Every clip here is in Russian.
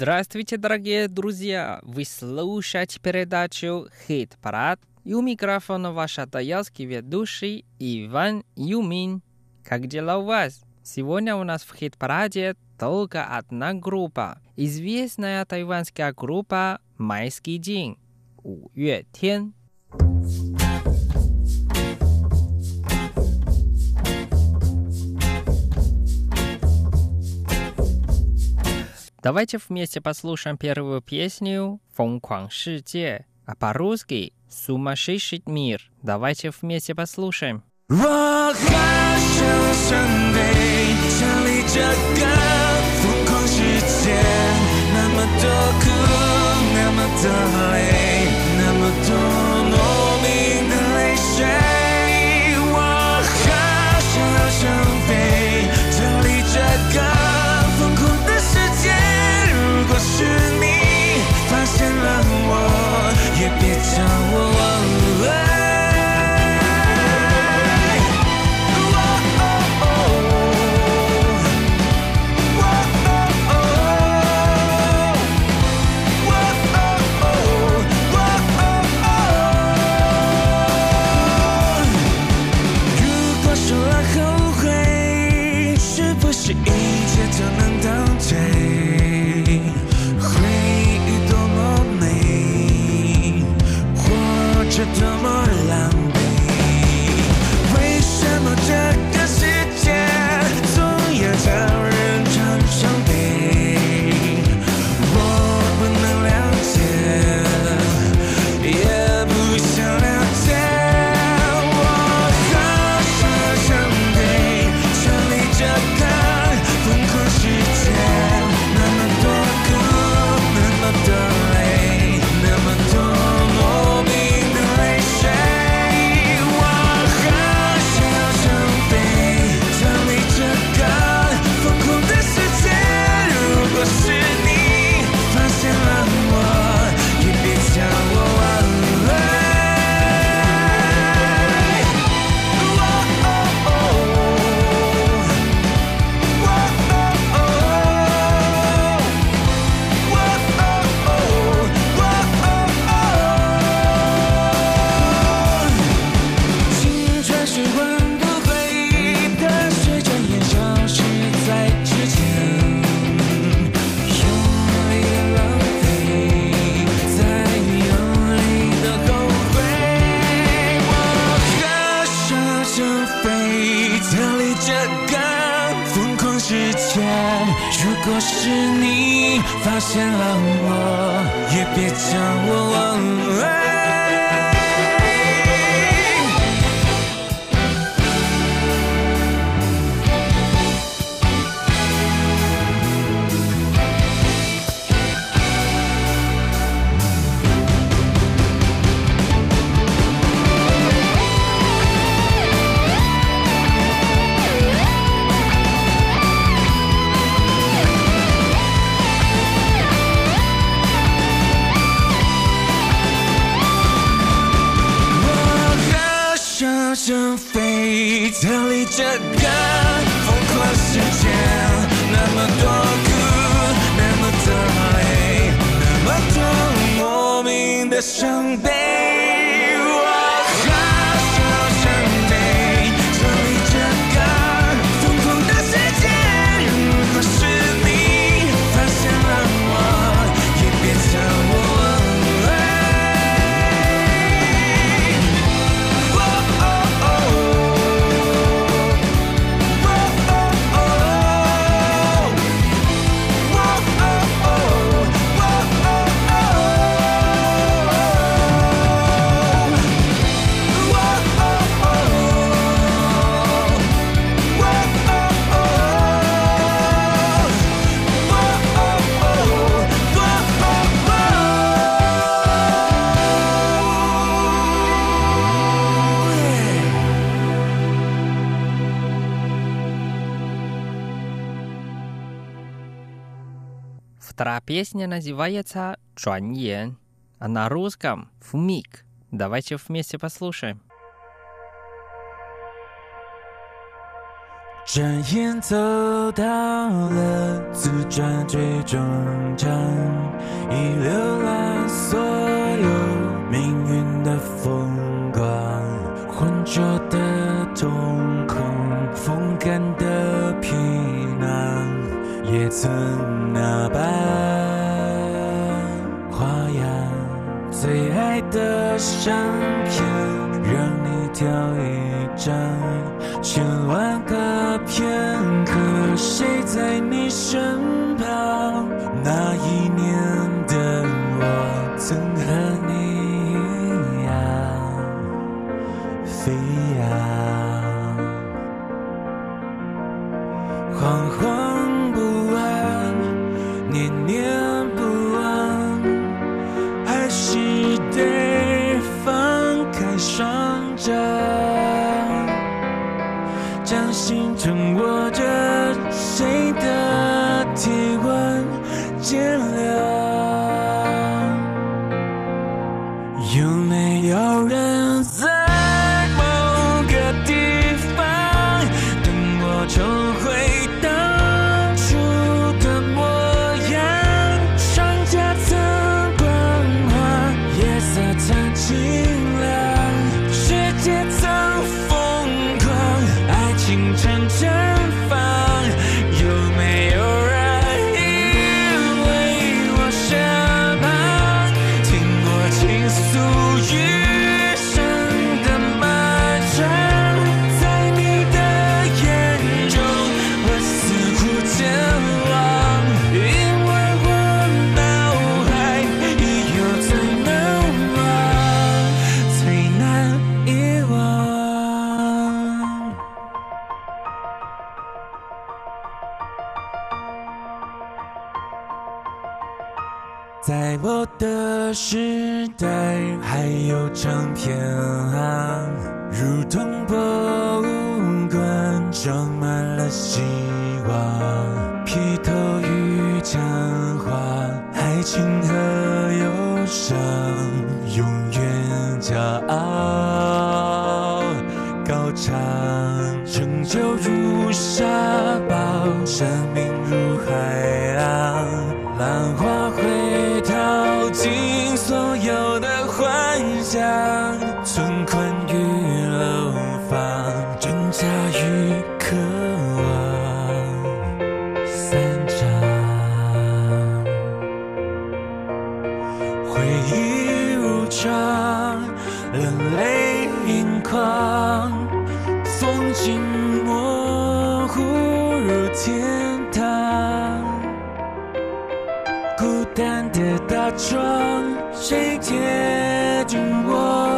Здравствуйте, дорогие друзья! Вы слушаете передачу «Хит-парад» и у микрофона ваш атаялский ведущий Иван Юмин. Как дела у вас? Сегодня у нас в хит-параде только одна группа. Известная тайванская группа «Майский день» – «У Юэ Тен». Давайте вместе послушаем первую песню «Фон Куан Шиде», а по-русски «Сумасшедший мир». Давайте вместе послушаем. 我还想象对，想离这个疯狂世界，那么多苦，那么多累， 见了我，也别叫我忘发现了我，也别将我忘了。我想飞，逃离这个疯狂世界，那么多苦，那么多累，那么多莫名的伤悲。Песня называется «Чуаньен», а на русском «Фумик». Давайте вместе послушаем. 转眼走到了自转最终站，已浏览所有命运的风光，浑浊的瞳孔，风干的皮囊，也曾那般。的相片让你挑一张。千万个片刻谁在你身就如沙堡生命如海浪浪单的大床，谁贴着我？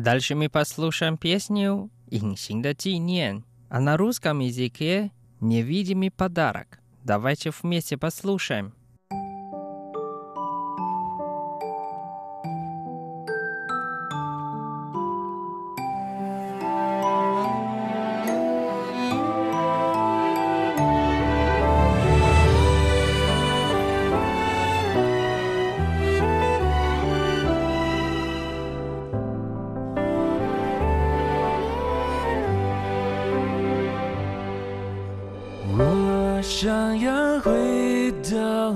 Дальше мы послушаем песню «Инсинда Тиньен», а на русском языке «Невидимый подарок». Давайте вместе послушаем. 想要回到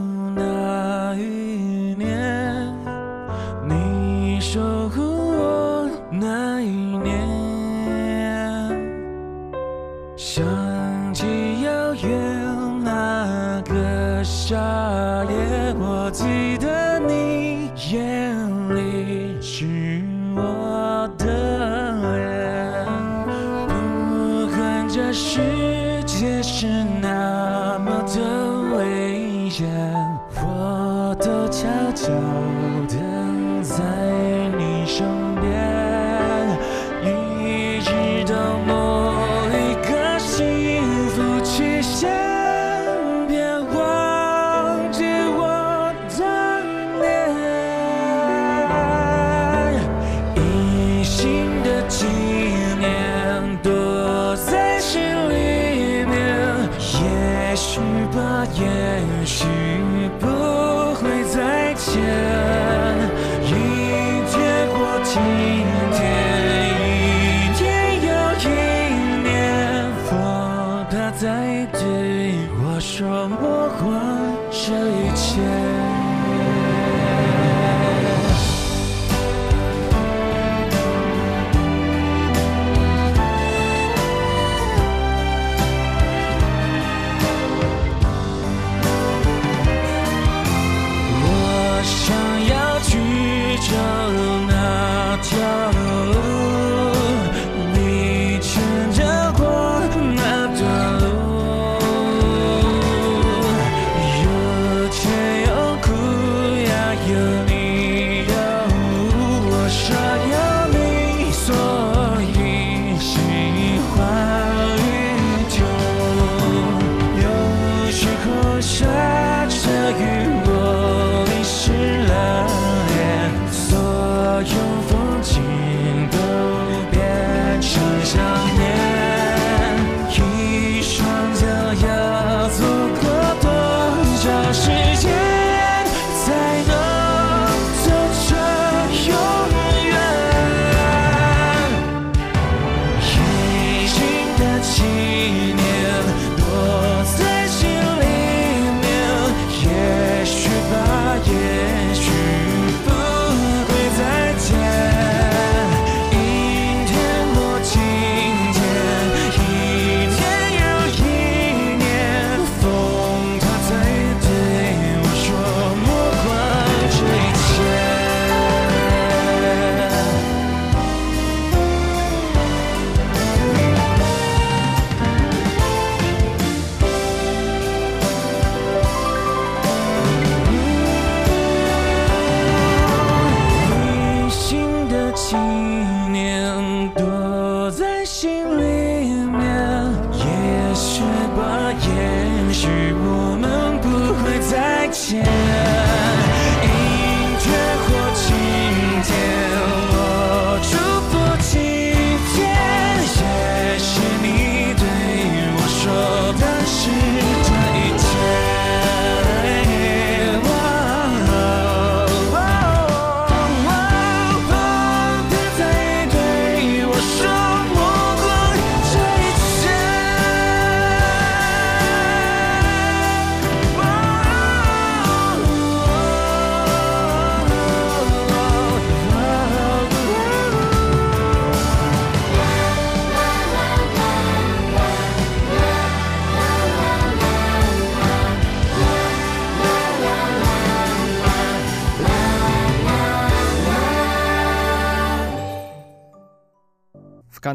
间。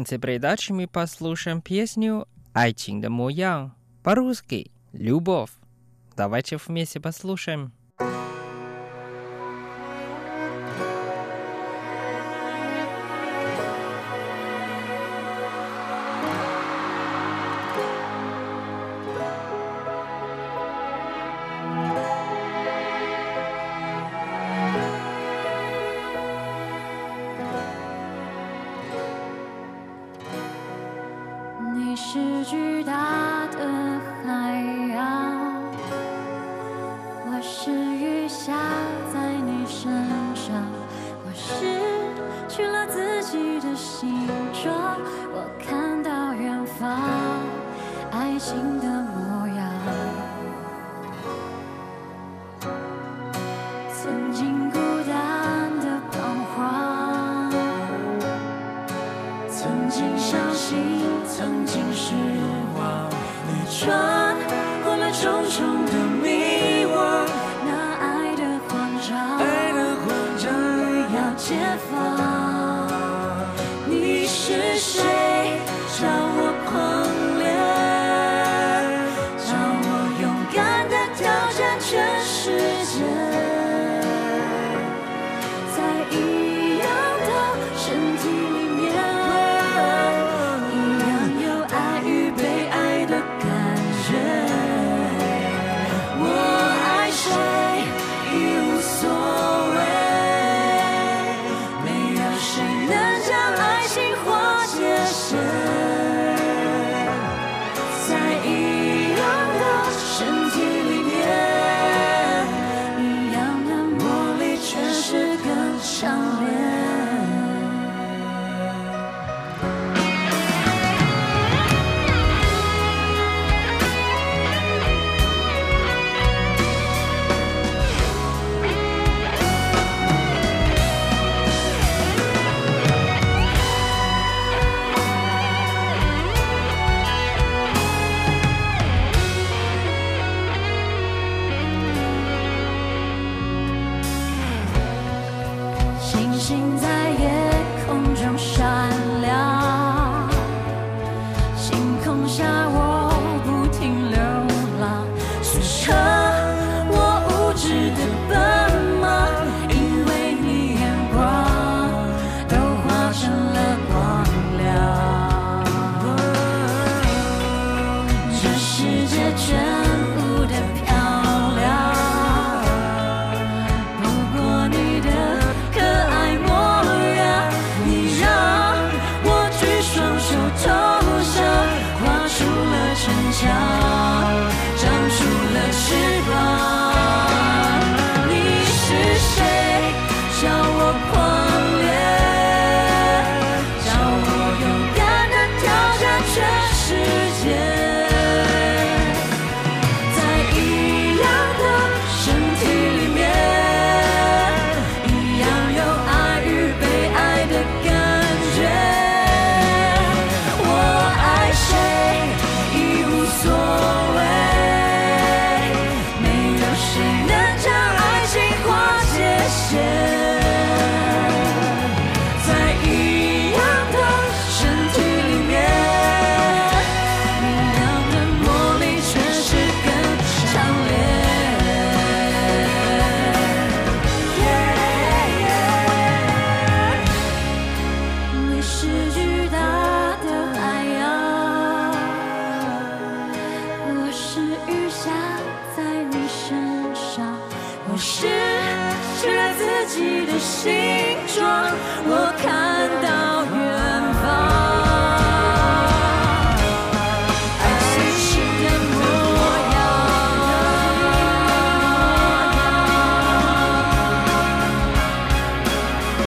конце передачи мы послушаем песню «Айтинг да Муян» по-русски «Любовь». Давайте вместе послушаем. 的形状，我看到远方，爱情的模样。